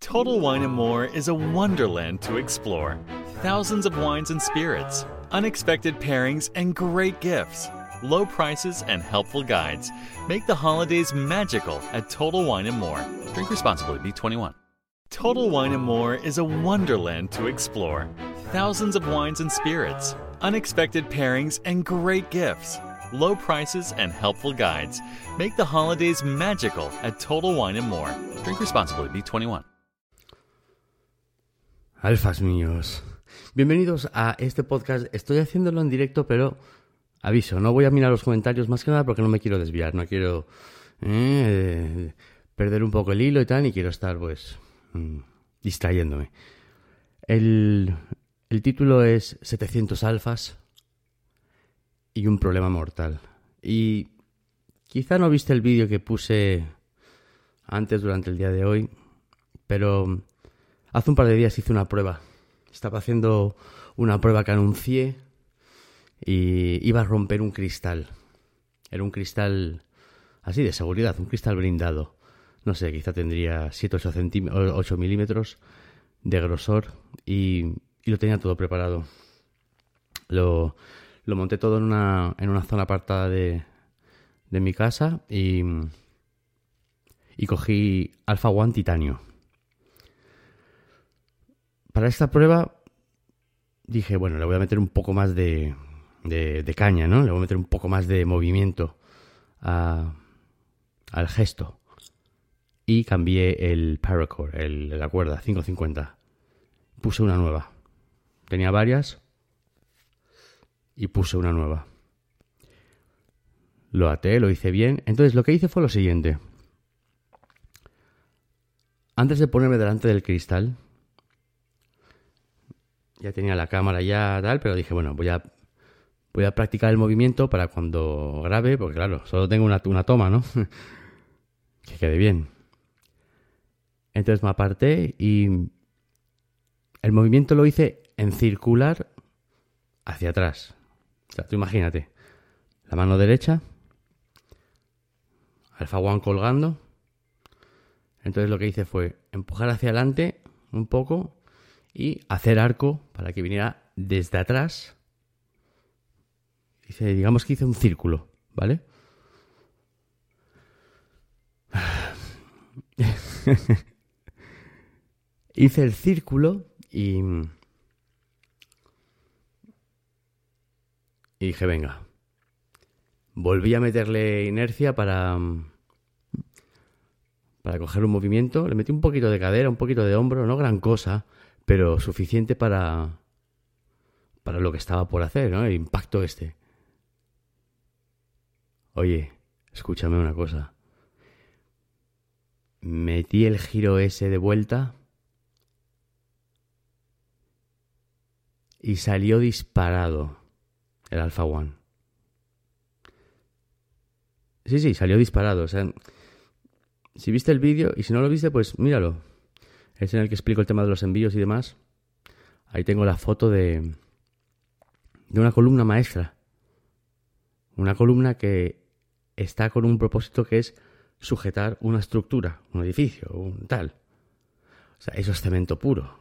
Total Wine and More is a wonderland to explore. Thousands of wines and spirits, unexpected pairings, and great gifts. Low prices and helpful guides make the holidays magical at Total Wine and More. Drink responsibly, B21. Total Wine and More is a wonderland to explore. Thousands of wines and spirits, unexpected pairings, and great gifts. Low prices and helpful guides make the holidays magical at Total Wine and More. Drink responsibly, B21. Alfas míos. Bienvenidos a este podcast. Estoy haciéndolo en directo, pero aviso, no voy a mirar los comentarios más que nada porque no me quiero desviar, no quiero eh, perder un poco el hilo y tal, y quiero estar pues mm, distrayéndome. El, el título es 700 alfas y un problema mortal. Y quizá no viste el vídeo que puse antes durante el día de hoy, pero Hace un par de días hice una prueba. Estaba haciendo una prueba que anuncié y iba a romper un cristal. Era un cristal así de seguridad, un cristal blindado. No sé, quizá tendría 7-8 8 milímetros de grosor y, y, lo tenía todo preparado. Lo, lo monté todo en una, en una zona apartada de, de mi casa y, y cogí Alpha One Titanio para esta prueba dije, bueno, le voy a meter un poco más de, de, caña, ¿no? Le voy a meter un poco más de movimiento a, al gesto. Y cambié el paracord, el, la cuerda, 550. Puse una nueva. Tenía varias y puse una nueva. Lo até, lo hice bien. Entonces lo que hice fue lo siguiente. Antes de ponerme delante del cristal, ya tenía la cámara ya tal, pero dije, bueno, voy a, voy a practicar el movimiento para cuando grabe, porque claro, solo tengo una, una toma, ¿no? que quede bien. Entonces me aparté y el movimiento lo hice en circular hacia atrás. O sea, tú imagínate, la mano derecha, Alfa One colgando. Entonces lo que hice fue empujar hacia adelante un poco y hacer arco para que viniera desde atrás. Dice, digamos que hice un círculo, ¿vale? hice el círculo y... y dije, venga. Volví a meterle inercia para para coger un movimiento, le metí un poquito de cadera, un poquito de hombro, no gran cosa, pero suficiente para para lo que estaba por hacer, ¿no? El impacto este. Oye, escúchame una cosa. Metí el giro ese de vuelta y salió disparado el Alpha One. Sí, sí, salió disparado. O sea, si viste el vídeo y si no lo viste, pues míralo. Es en el que explico el tema de los envíos y demás. Ahí tengo la foto de, de una columna maestra. Una columna que está con un propósito que es sujetar una estructura, un edificio, un tal. O sea, eso es cemento puro.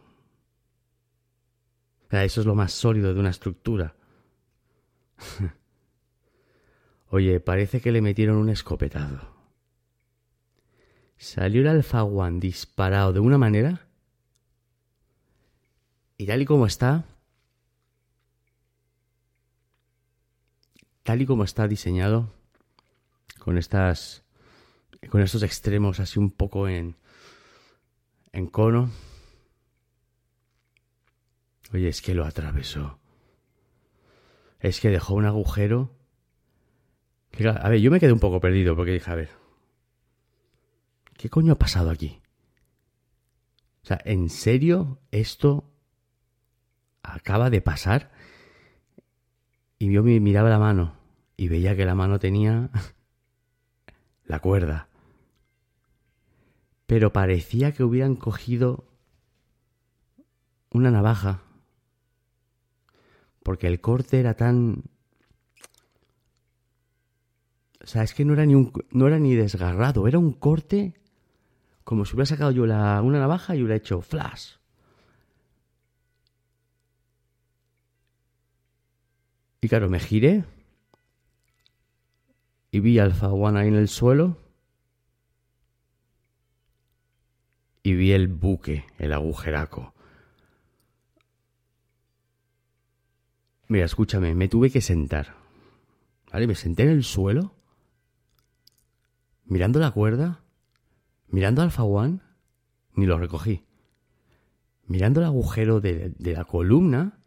O sea, eso es lo más sólido de una estructura. Oye, parece que le metieron un escopetado. Salió el Alpha One disparado de una manera. Y tal y como está, tal y como está diseñado, con estas, con estos extremos así un poco en, en cono. Oye, es que lo atravesó. Es que dejó un agujero. a ver, yo me quedé un poco perdido porque dije, a ver, ¿qué coño ha pasado aquí? O sea, ¿en serio esto acaba de pasar? Y yo me miraba la mano y veía que la mano tenía la cuerda. Pero parecía que hubieran cogido una navaja. Porque el corte era tan... O sea, es que no era ni, un, no era ni desgarrado, era un corte como si hubiera sacado yo la, una navaja y hubiera hecho flash. Y claro, me giré y vi Alpha One ahí en el suelo y vi el buque, el agujeraco. Mira, escúchame, me tuve que sentar. ¿Vale? Me senté en el suelo, mirando la cuerda, mirando Alpha One, ni lo recogí. Mirando el agujero de, de la columna,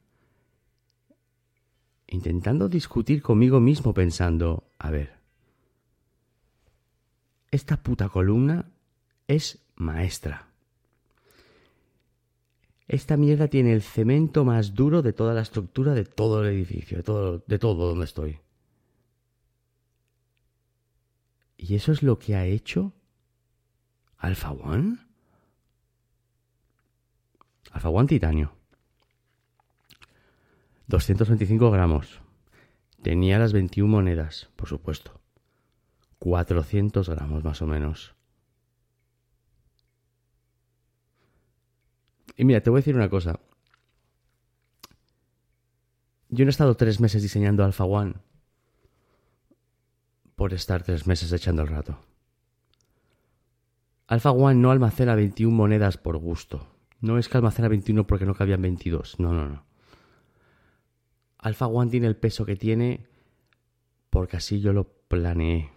intentando discutir conmigo mismo pensando, a ver, esta puta columna es maestra. Esta mierda tiene el cemento más duro de toda la estructura de todo el edificio, de todo, de todo donde estoy. ¿Y eso es lo que ha hecho Alpha One? Alpha One titanio. 225 gramos. Tenía las 21 monedas, por supuesto. 400 gramos más o menos. Y mira, te voy a decir una cosa. Yo no he estado tres meses diseñando Alpha One por estar tres meses echando el rato. Alpha One no almacena 21 monedas por gusto. No es que almacena 21 porque no cabían 22. No, no, no. Alpha One tiene el peso que tiene porque así yo lo planeé.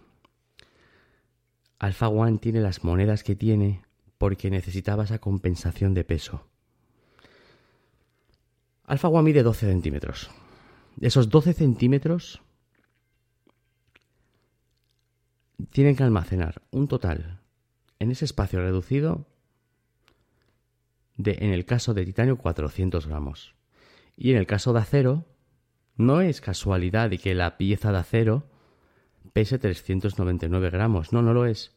Alpha One tiene las monedas que tiene porque necesitaba esa compensación de peso. Alpha One mide 12 centímetros. Esos 12 centímetros tienen que almacenar un total en ese espacio reducido de, en el caso de titanio, 400 gramos. Y en el caso de acero, no es casualidad de que la pieza de acero pese 399 gramos. No, no lo es.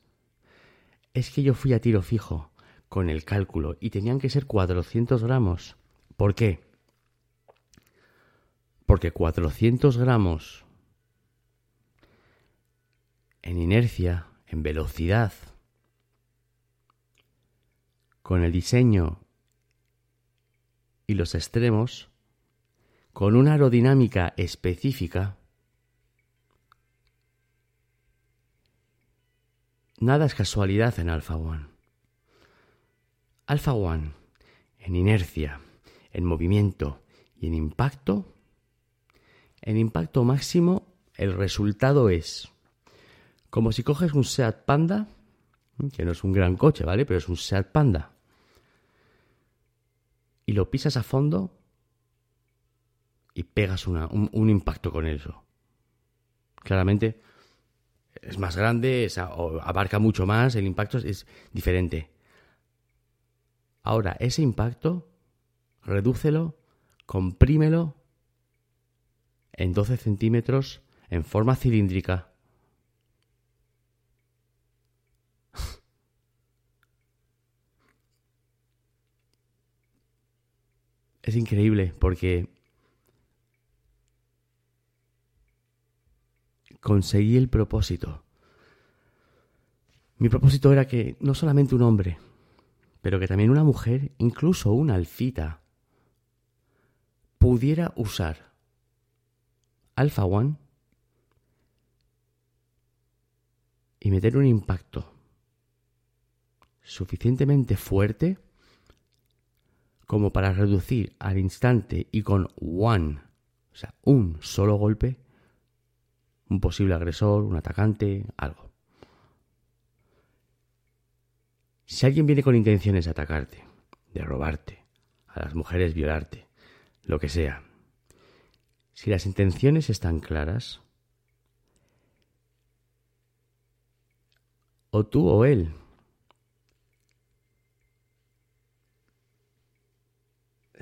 Es que yo fui a tiro fijo con el cálculo y tenían que ser 400 gramos. ¿Por qué? Porque 400 gramos en inercia, en velocidad, con el diseño y los extremos, con una aerodinámica específica, Nada es casualidad en Alpha One. Alpha One, en inercia, en movimiento y en impacto, en impacto máximo el resultado es como si coges un Seat Panda, que no es un gran coche, ¿vale? Pero es un Seat Panda, y lo pisas a fondo y pegas un, un impacto con eso. Claramente es más grande, abarca mucho más, el impacto es, diferente. Ahora, ese impacto, redúcelo, comprímelo en 12 centímetros en forma cilíndrica. Es increíble porque conseguí el propósito. Mi propósito era que no solamente un hombre, pero que también una mujer, incluso una alfita, pudiera usar Alpha One y meter un impacto suficientemente fuerte como para reducir al instante y con one, o sea, un solo golpe, un posible agresor, un atacante, algo. Si alguien viene con intenciones de atacarte, de robarte, a las mujeres violarte, lo que sea, si las intenciones están claras, o tú o él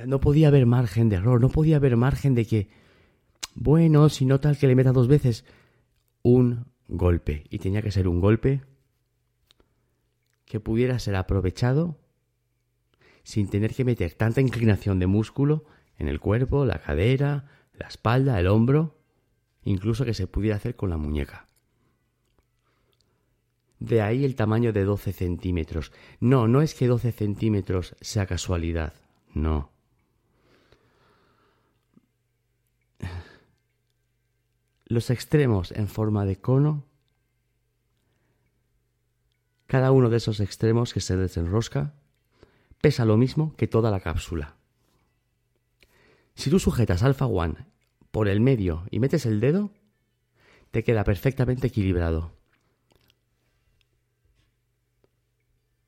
no podía haber margen de error, no podía haber margen de que, bueno, si no tal que le meta dos veces, un golpe. Y tenía que ser un golpe que pudiera ser aprovechado sin tener que meter tanta inclinación de músculo en el cuerpo, la cadera, la espalda, el hombro, incluso que se pudiera hacer con la muñeca. De ahí el tamaño de 12 centímetros. No, no es que 12 centímetros sea casualidad, no. Los extremos en forma de cono, cada uno de esos extremos que se desenrosca pesa lo mismo que toda la cápsula. Si tú sujetas Alpha One por el medio y metes el dedo, te queda perfectamente equilibrado.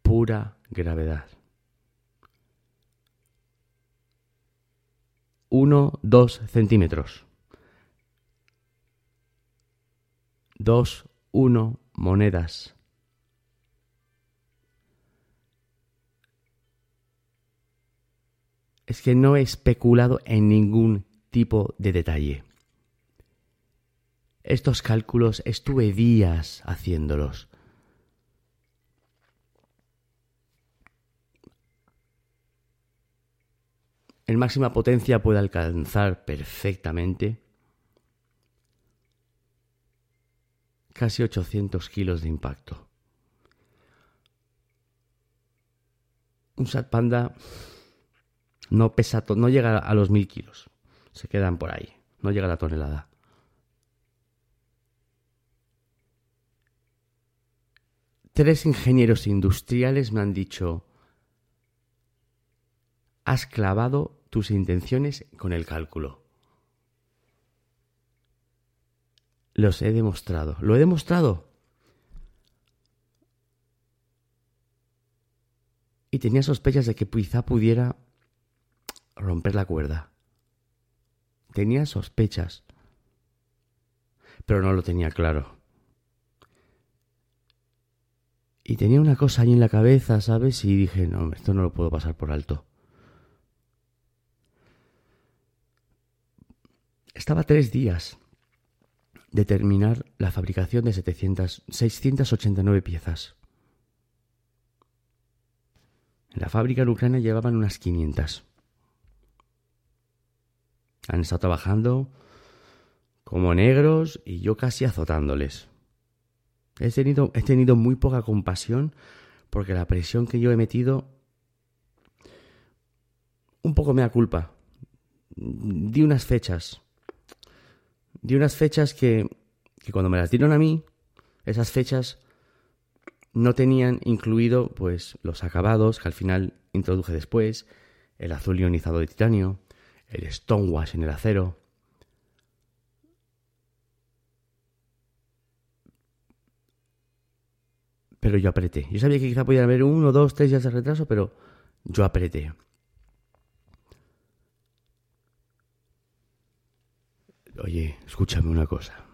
Pura gravedad. Uno, dos centímetros. dos, uno, monedas. Es que no he especulado en ningún tipo de detalle. Estos cálculos estuve días haciéndolos. En máxima potencia puede alcanzar perfectamente casi 800 kilos de impacto. Un Sat Panda no pesa, no llega a los 1000 kilos. Se quedan por ahí, no llega a la tonelada. Tres ingenieros industriales me han dicho, has clavado tus intenciones con el cálculo. Los he demostrado. Lo he demostrado. Y tenía sospechas de que quizá pudiera romper la cuerda. Tenía sospechas. Pero no lo tenía claro. Y tenía una cosa ahí en la cabeza, ¿sabes? Y dije, no, esto no lo puedo pasar por alto. Estaba tres días determinar la fabricación de 700, 689 piezas. En la fábrica en Ucrania llevaban unas 500. Han estado trabajando como negros y yo casi azotándoles. He tenido, he tenido muy poca compasión porque la presión que yo he metido un poco me da culpa. Di unas fechas di unas fechas que, que cuando me las dieron a mí, esas fechas no tenían incluido pues los acabados que al final introduje después, el azul ionizado de titanio, el stonewash en el acero. Pero yo apreté. Yo sabía que quizá podían haber uno, dos, tres días de retraso, pero yo apreté. Oye, escúchame una cosa.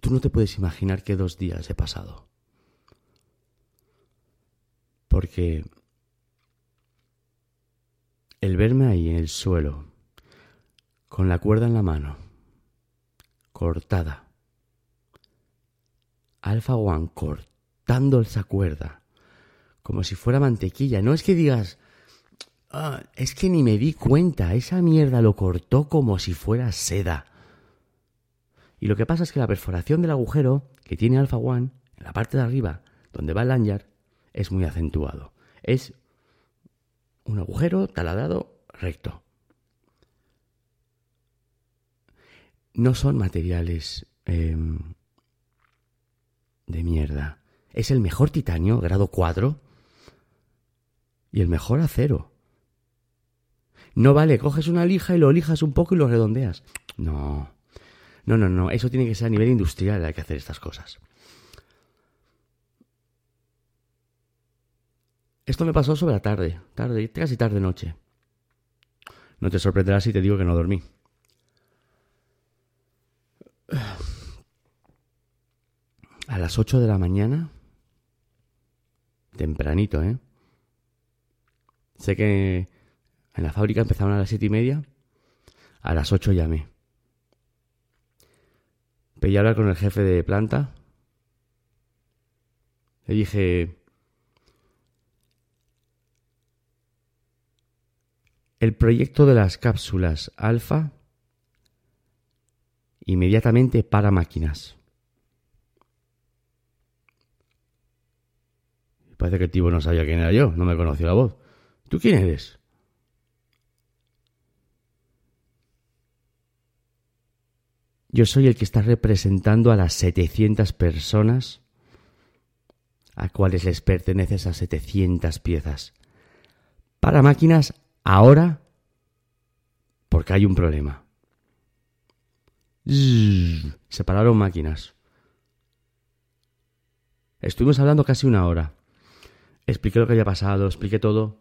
Tú no te puedes imaginar qué dos días he pasado. Porque el verme ahí en el suelo, con la cuerda en la mano, cortada, Alpha One cortando esa cuerda, como si fuera mantequilla. No es que digas, ah, es que ni me di cuenta, esa mierda lo cortó como si fuera seda. Y lo que pasa es que la perforación del agujero que tiene Alpha One, en la parte de arriba, donde va el lanyard, es muy acentuado. Es un agujero taladrado recto. No son materiales em, de mierda. Es el mejor titanio, grado 4, y el mejor acero. No vale, coges una lija y lo lijas un poco y lo redondeas. No. No, no, no. Eso tiene que ser a nivel industrial, hay que hacer estas cosas. Esto me pasó sobre la tarde, tarde, casi tarde noche. No te sorprenderás si te digo que no dormí. A las 8 de la mañana, tempranito, ¿eh? Sé que en la fábrica empezaron a las siete y media. A las 8 llamé. Pedí hablar con el jefe de planta. Le dije, el proyecto de las cápsulas alfa inmediatamente para máquinas. Parece que el tipo no sabía quién era yo, no me conoció la voz. ¿Tú quién eres? Yo soy el que está representando a las 700 personas a cuales les pertenece esas 700 piezas. Para máquinas ahora porque hay un problema. Se pararon máquinas. Estuvimos hablando casi una hora. Expliqué lo que había pasado, expliqué todo.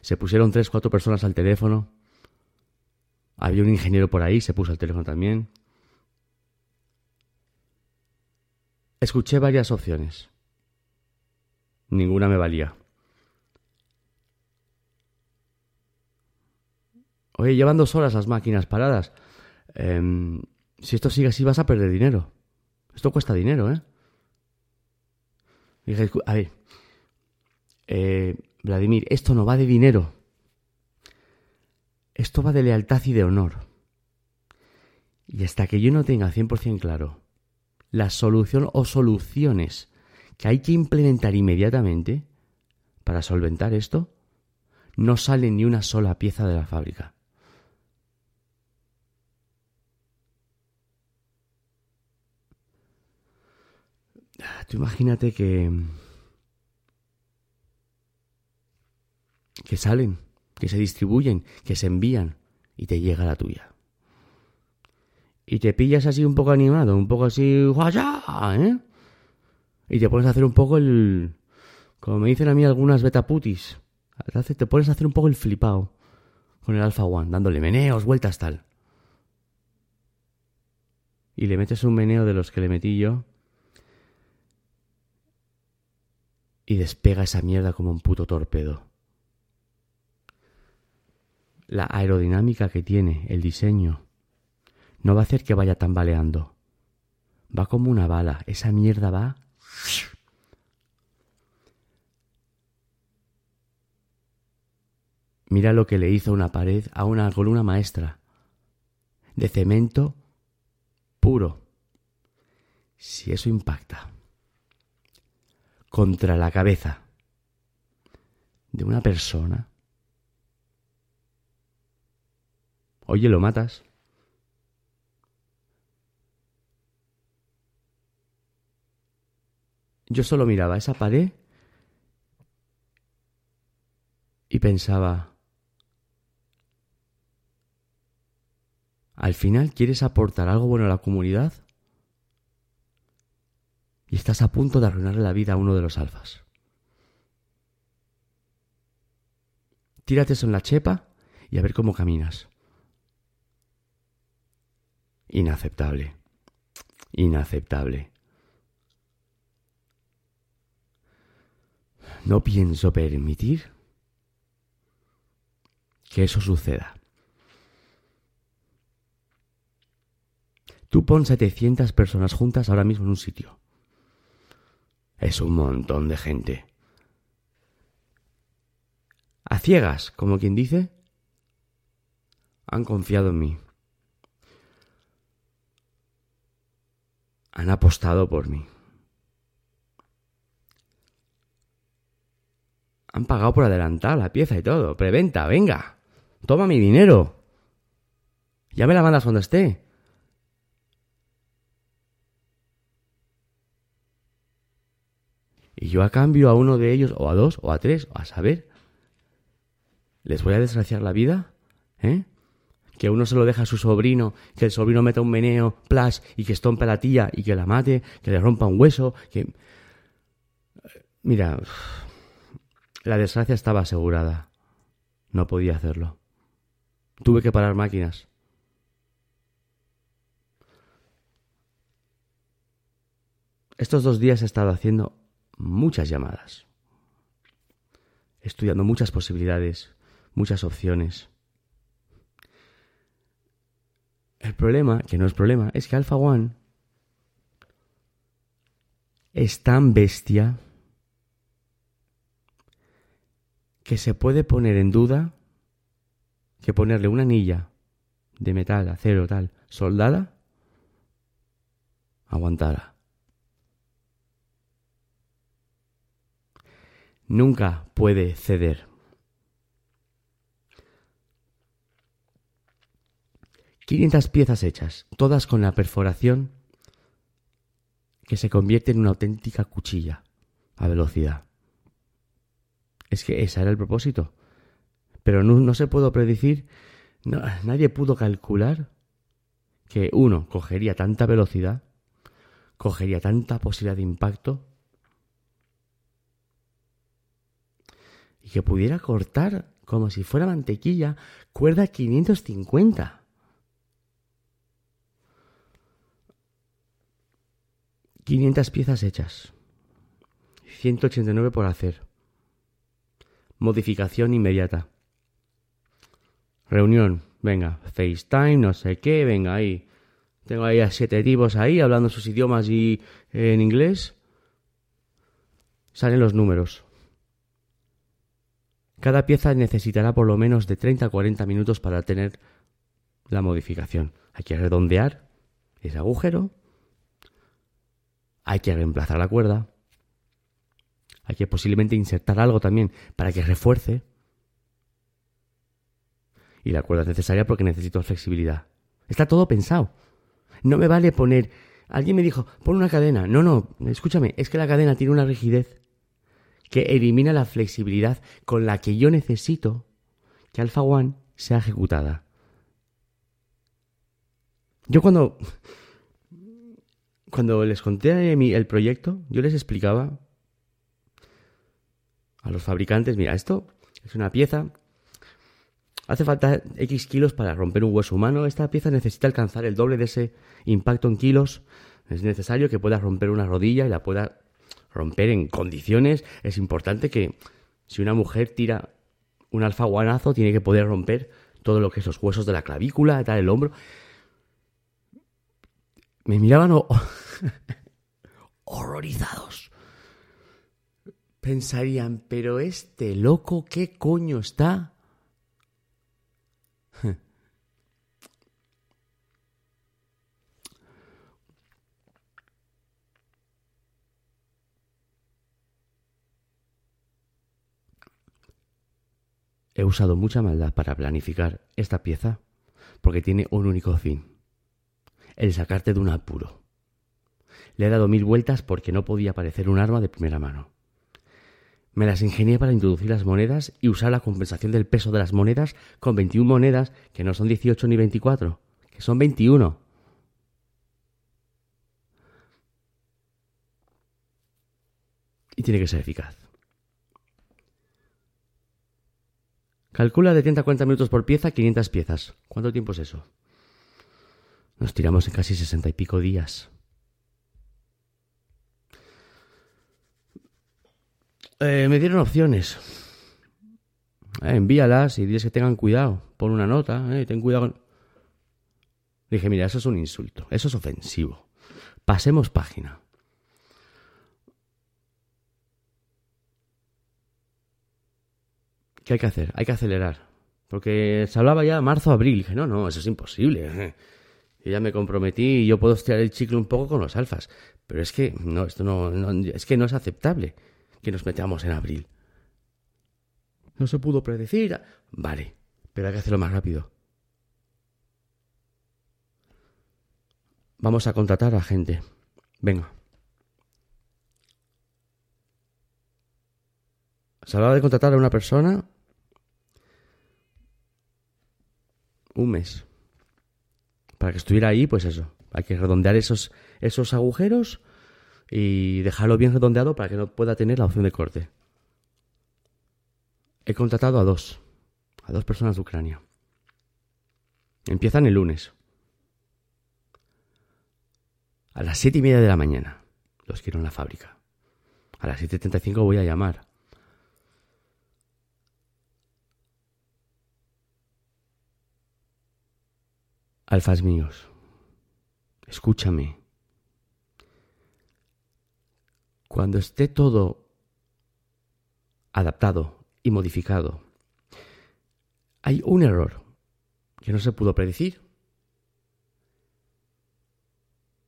Se pusieron tres, cuatro personas al teléfono. Había un ingeniero por ahí, se puso al teléfono también. Escuché varias opciones. Ninguna me valía. Oye, llevan dos horas las máquinas paradas. Em, si esto sigue así vas a perder dinero. Esto cuesta dinero, ¿eh? dije, a ver, eh, Vladimir, esto no va de dinero. Esto va de lealtad y de honor. Y hasta que yo no tenga 100% claro la solución o soluciones que hay que implementar inmediatamente para solventar esto, no sale ni una sola pieza de la fábrica. Tú imagínate que. que salen, que se distribuyen, que se envían y te llega la tuya. Y te pillas así un poco animado, un poco así. ¿eh? Y te pones a hacer un poco el. Como me dicen a mí algunas betaputis. Te pones a hacer un poco el flipado con el Alpha One, dándole meneos, vueltas tal. Y le metes un meneo de los que le metí yo y despega esa mierda como un puto torpedo. La aerodinámica que tiene, el diseño, no va a hacer que vaya tambaleando. Va como una bala, esa mierda va... Mira lo que le hizo una pared a una columna maestra, de cemento puro. Si eso impacta contra la cabeza de una persona, oye, lo matas. Yo solo miraba esa pared y pensaba, al final quieres aportar algo bueno a la comunidad y estás a punto de arruinarle la vida a uno de los alfas. Tírate eso en la chepa y a ver cómo caminas. Inaceptable. Inaceptable. No pienso permitir que eso suceda. Tú pon 700 personas juntas ahora mismo en un sitio. Es un montón de gente. a ciegas, como quien dice, han confiado en mí. Han apostado por mí. Han pagado por adelantar la pieza y todo. Preventa, venga. Toma mi dinero. Ya me la mandas cuando esté. Y yo a cambio a uno de ellos, o a dos, o a tres, o a saber, les voy a desgraciar la vida, ¿eh? Que uno se lo deja a su sobrino, que el sobrino meta un meneo, plas, y que estompe a la tía, y que la mate, que le rompa un hueso, que... Mira, la desgracia estaba asegurada. No podía hacerlo. Tuve que parar máquinas. Estos dos días he estado haciendo muchas llamadas, estudiando muchas posibilidades, muchas opciones. El problema, que no es problema, es que Alpha One es tan bestia que se puede poner en duda que ponerle una anilla de metal, acero, tal, soldada, aguantara. Nunca puede ceder. Quinientas piezas hechas, todas con la perforación que se convierte en una auténtica cuchilla a velocidad. Es que ese era el propósito. Pero no, se pudo predecir, nadie pudo calcular que uno cogería tanta velocidad, cogería tanta posibilidad de impacto y que pudiera cortar como si fuera mantequilla cuerda 550. ...500 piezas hechas... ...189 por hacer... ...modificación inmediata... Reunión, venga, FaceTime, no sé qué, venga ahí. Tengo ahí a siete tipos ahí hablando sus idiomas y en inglés. Salen los números. Cada pieza necesitará por lo menos de 30 a 40 minutos para tener la modificación. Hay que redondear ese agujero. Hay que reemplazar la cuerda. Hay que posiblemente insertar algo también para que refuerce y la cuerda es necesaria porque necesito flexibilidad. Está todo pensado. No me vale poner... Alguien me dijo, pon una cadena. No, no, escúchame, es que la cadena tiene una rigidez que elimina la flexibilidad con la que yo necesito que Alpha One sea ejecutada. Yo cuando, cuando les conté el proyecto, yo les explicaba a los fabricantes, mira, esto es una pieza Hace falta X kilos para romper un hueso humano. Esta pieza necesita alcanzar el doble de ese impacto en kilos. Es necesario que pueda romper una rodilla y la pueda romper en condiciones. Es importante que si una mujer tira un alfaguanazo, tiene que poder romper todo lo que es los huesos de la clavícula, tal, el hombro. Me miraban horrorizados. Pensarían, pero este loco, ¿qué coño está He usado mucha maldad para planificar esta pieza porque tiene un único fin, el sacarte de un apuro. Le he dado mil vueltas porque no podía parecer un arma de primera mano. Me las ingenié para introducir las monedas y usar la compensación del peso de las monedas con 21 monedas que no son 18 ni 24, que son 21. Y tiene que ser eficaz. Calcula de 30 a 40 minutos por pieza, 500 piezas. ¿Cuánto tiempo es eso? Nos tiramos en casi 60 y pico días. Eh, me dieron opciones. Eh, envíalas y diles que tengan cuidado. Pon una nota, eh, ten cuidado. Dije, mira, eso es un insulto, eso es ofensivo. Pasemos página. ¿Qué hay que hacer? Hay que acelerar. Porque se hablaba ya marzo, abril. dije, no, no, eso es imposible. Yo ya me comprometí y yo puedo estirar el chicle un poco con los alfas. Pero es que no, esto no, es que no es aceptable que nos metamos en abril. No se pudo predecir. Vale, pero hay que hacerlo más rápido. Vamos a contratar a gente. Venga. Se hablaba de contratar a una persona un mes. Para que estuviera ahí, pues eso. Hay que redondear esos, esos agujeros y dejarlo bien redondeado para que no pueda tener la opción de corte. He contratado a dos, a dos personas de Ucrania. Empiezan el lunes. A las siete y media de la mañana los quiero en la fábrica. A las 7.35 voy a llamar. Alfas míos, escúchame. Cuando esté todo adaptado y modificado, hay un error que no se pudo predecir.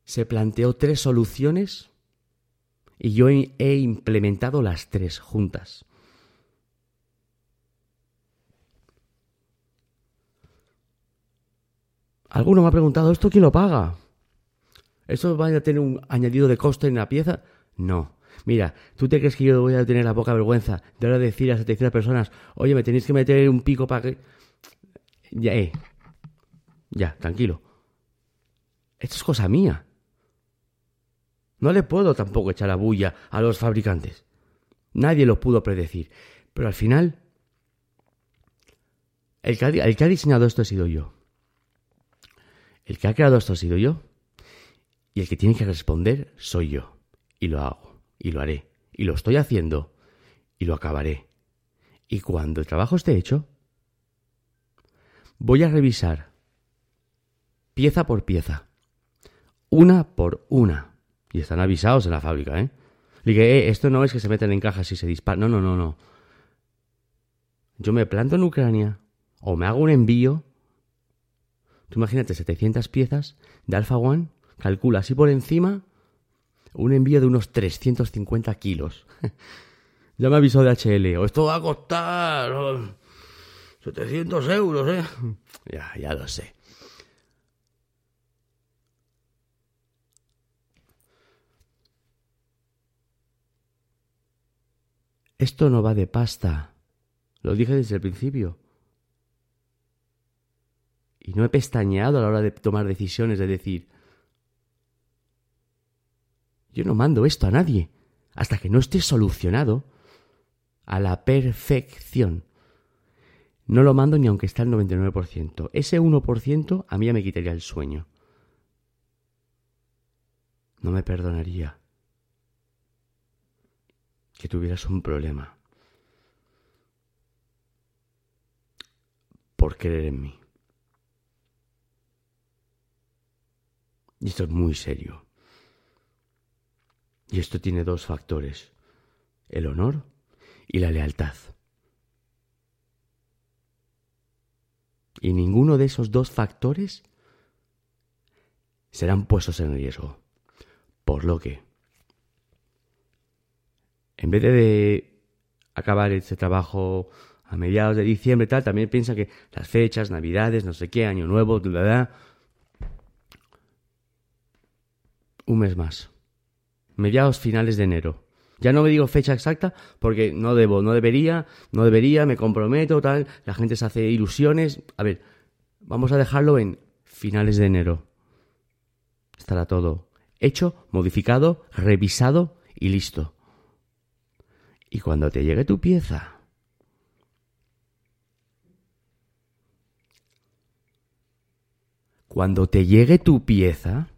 Se planteó tres soluciones y yo he implementado las tres juntas. Alguno me ha preguntado, ¿esto quién lo paga? ¿Esto va a tener un añadido de coste en la pieza? No. Mira, ¿tú te crees que yo voy a tener la poca vergüenza de ahora decir a 700 personas, oye, me tenéis que meter un pico para que... Ya, eh. Ya, tranquilo. Esto es cosa mía. No le puedo tampoco echar la bulla a los fabricantes. Nadie lo pudo predecir. Pero al final, el que el que ha diseñado esto he sido yo. El que ha creado esto ha sido yo. Y el que tiene que responder soy yo. Y lo hago. Y lo haré. Y lo estoy haciendo. Y lo acabaré. Y cuando el trabajo esté hecho, voy a revisar pieza por pieza. Una por una. Y están avisados en la fábrica, ¿eh? Le dije, eh, esto no es que se meten en cajas y se disparan. No, no, no, no. Yo me planto en Ucrania o me hago un envío Tú imagínate 700 piezas de Alpha One, calcula así por encima un envío de unos 350 kilos. ya me avisó de HL, o esto va a costar 700 euros, ¿eh? Ya, ya lo sé. Esto no va de pasta. Lo dije desde el principio. Y no he pestañeado a la hora de tomar decisiones, de decir, yo no mando esto a nadie hasta que no esté solucionado a la perfección. No lo mando ni aunque esté al 99%. Ese 1% a mí ya me quitaría el sueño. No me perdonaría que tuvieras un problema por creer en mí. Y esto es muy serio. Y esto tiene dos factores, el honor y la lealtad. Y ninguno de esos dos factores serán puestos en riesgo. Por lo que, en vez de acabar este trabajo a mediados de diciembre, tal, también piensa que las fechas, navidades, no sé qué, año nuevo, bla, un mes más. Mediados finales de enero. Ya no me digo fecha exacta porque no debo, no debería, no debería, me comprometo, tal. La gente se hace ilusiones. A ver, vamos a dejarlo en finales de enero. Estará todo hecho, modificado, revisado y listo. Y cuando te llegue tu pieza, cuando te llegue tu pieza,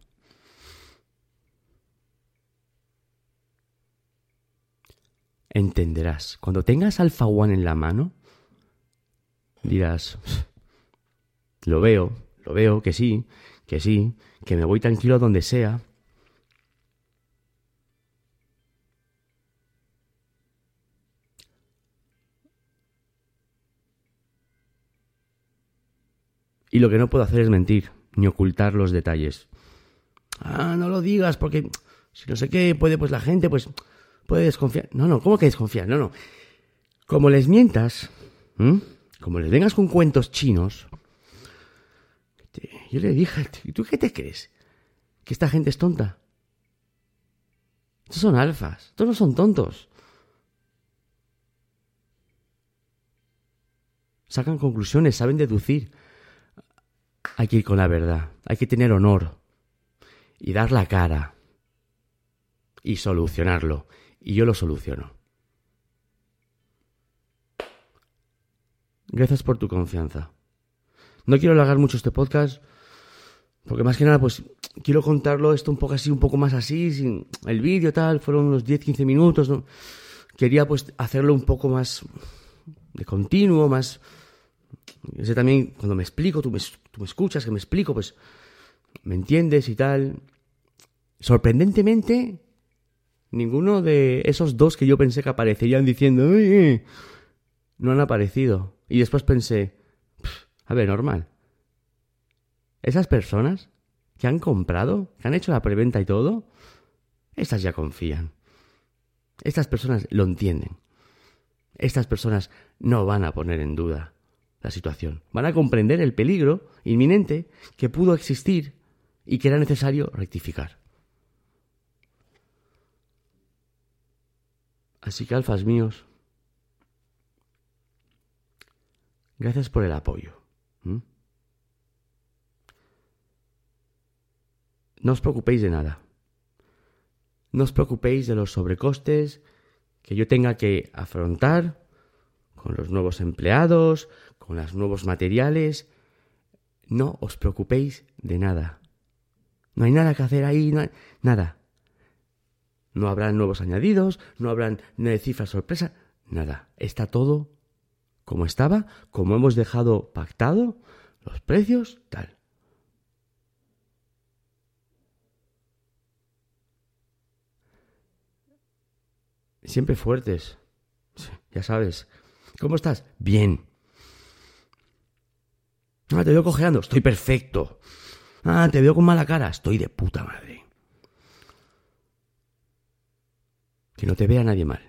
entenderás. Cuando tengas Alpha One en la mano, dirás, lo veo, lo veo, que sí, que sí, que me voy tranquilo a donde sea. Y lo que no puedo hacer es mentir, ni ocultar los detalles. Ah, no lo digas, porque si no sé qué, puede pues la gente, pues puede desconfiar. No, no, ¿cómo que desconfiar? No, no. Como les mientas, como les vengas con cuentos chinos, yo le dije, ¿tú qué te crees? ¿Que esta gente es tonta? Estos son alfas, estos no son tontos. Sacan conclusiones, saben deducir. Hay que ir con la verdad, hay que tener honor y dar la cara y solucionarlo. Y yo lo soluciono. Gracias por tu confianza. No quiero alargar mucho este podcast, porque más que nada, pues quiero contarlo esto un poco así, un poco más así, sin el vídeo tal, fueron unos 10-15 minutos. Quería pues hacerlo un poco más de continuo, más... Yo sé también, cuando me explico, tú me, tú me escuchas, que me explico, pues me entiendes y tal. Sorprendentemente, ninguno de esos dos que yo pensé que aparecerían diciendo, no han aparecido. Y después pensé, a ver, normal. Esas personas que han comprado, que han hecho la preventa y todo, estas ya confían. Estas personas lo entienden. Estas personas no van a poner en duda la situación. Van a comprender el peligro inminente que pudo existir y que era necesario rectificar. Así que, alfas míos, gracias por el apoyo. No os preocupéis de nada. No os preocupéis de los sobrecostes que yo tenga que afrontar con los nuevos empleados, con los nuevos materiales. No os preocupéis de nada. No hay nada que hacer ahí, nada. No habrán nuevos añadidos, no habrán cifras sorpresa, nada. Está todo como estaba, como hemos dejado pactado, los precios, tal. Siempre fuertes. Ya sabes. ¿Cómo estás? Bien. Ah, te veo cojeando. Estoy perfecto. Ah, te veo con mala cara. Estoy de puta madre. Que no te vea nadie mal.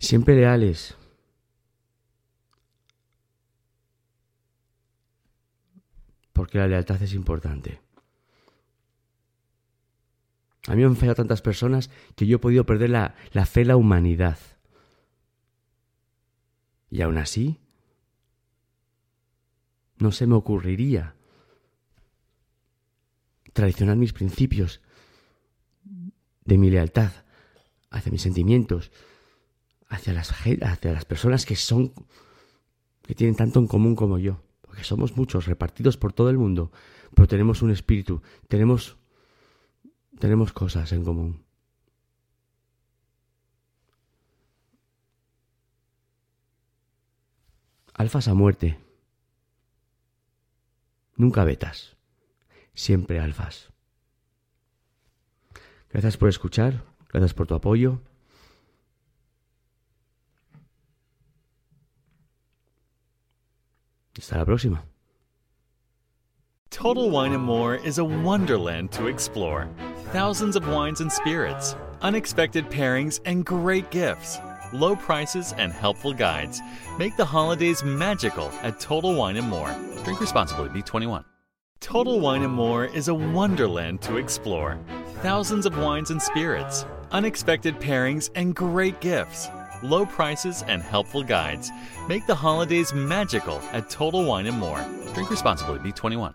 Siempre leales. Porque la lealtad es importante. A mí me han fallado tantas personas que yo he podido perder la, la fe en la humanidad. Y aún así, no se me ocurriría traicionar mis principios de mi lealtad hacia mis sentimientos, hacia las, hacia las personas que son, que tienen tanto en común como yo, porque somos muchos repartidos por todo el mundo, pero tenemos un espíritu, tenemos tenemos cosas en común. Alfas a muerte. Nunca betas. Siempre alfas. Gracias por escuchar. Gracias por tu apoyo. Hasta la próxima. Total Wine & More is a wonderland to explore. Thousands of wines and spirits, unexpected pairings, and great gifts. Low prices and helpful guides make the holidays magical at Total Wine & More. Drink responsibly. Be 21. Total Wine & More is a wonderland to explore. Thousands of wines and spirits, unexpected pairings, and great gifts. Low prices and helpful guides make the holidays magical at Total Wine & More. Drink responsibly. Be 21.